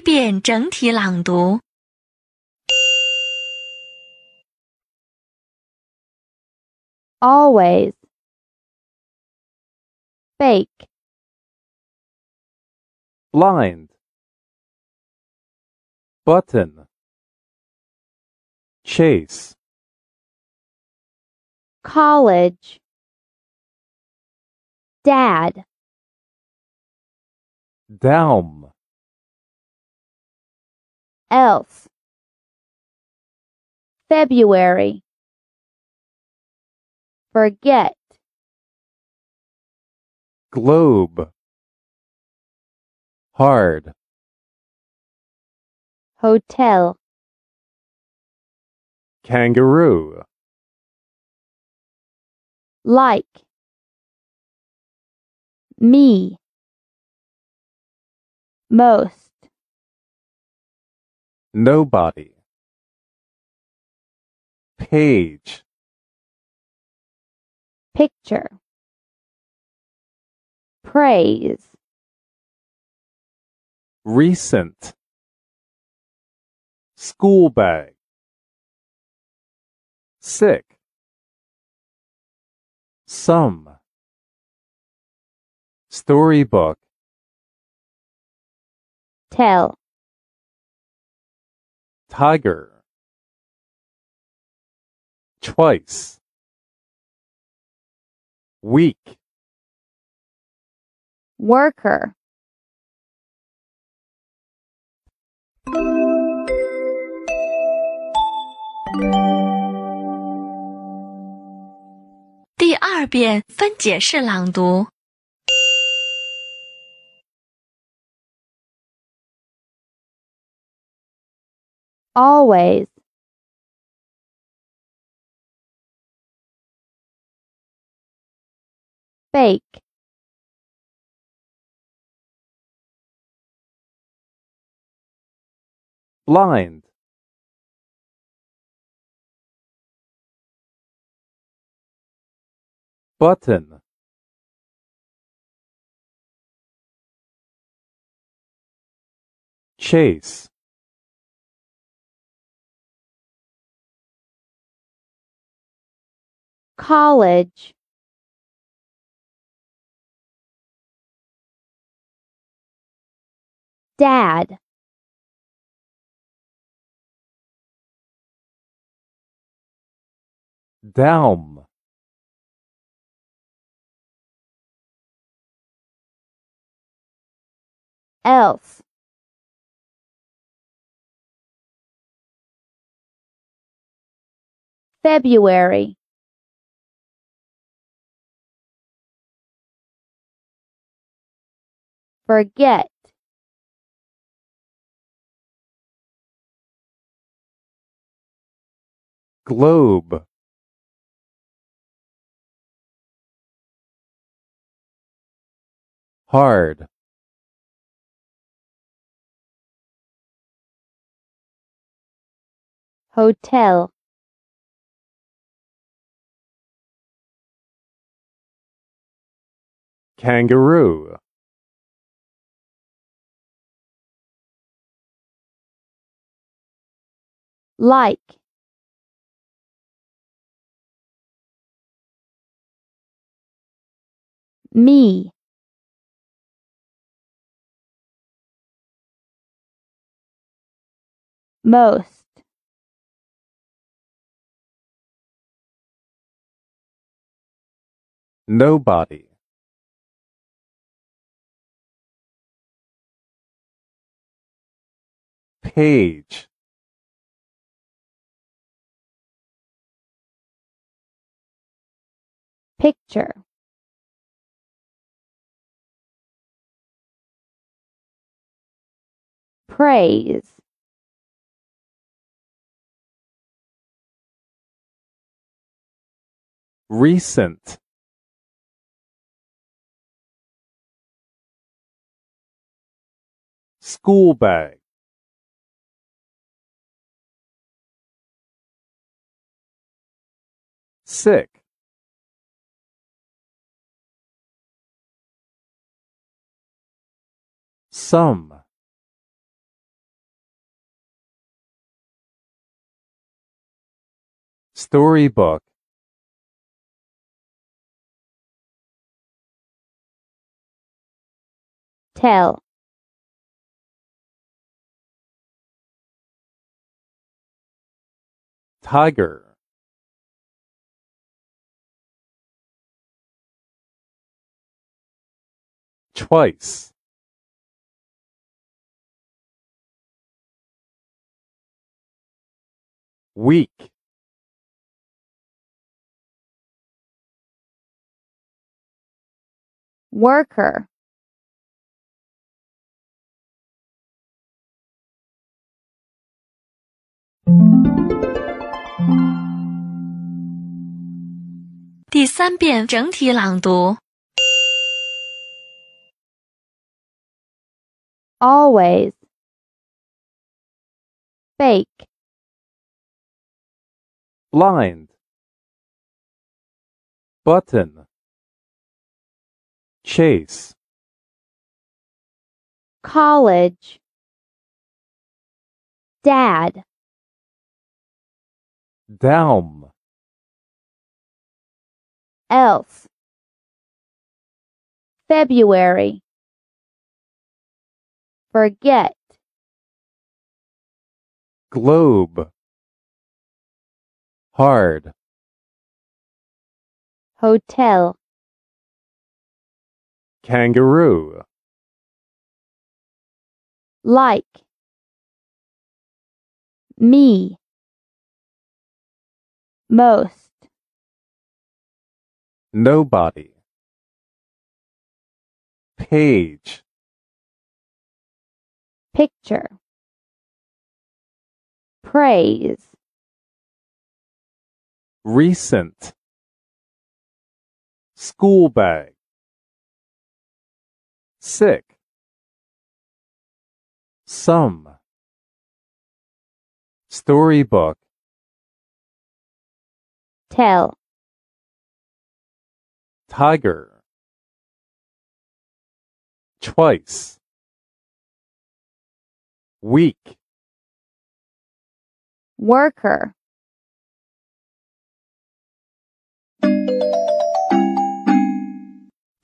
遍整体朗读。Always bake. Blind button. Chase. College. Dad. Down else. February. Forget. Globe, hard, hotel. Kangaroo, like. Me. Most nobody, page, picture. Praise. Recent, school bag, sick, some, storybook, tell tiger twice week worker 第二遍分解式朗读。Always. Bake. Blind, button, chase, college. Dad. Down, else February forget. Globe, hard, hotel. Kangaroo, like. Me. Most. Nobody, page, picture. Praise. Recent, school bag, sick, some. Storybook. Tell. Tiger. Twice. Week. worker. Always. Bake blind, button, chase, college, dad, down, else, February, forget, globe, hard, hotel, kangaroo, like, me, most, nobody, page, picture, praise, recent, school bag, sick, some, storybook, tell, tiger, twice, week, worker,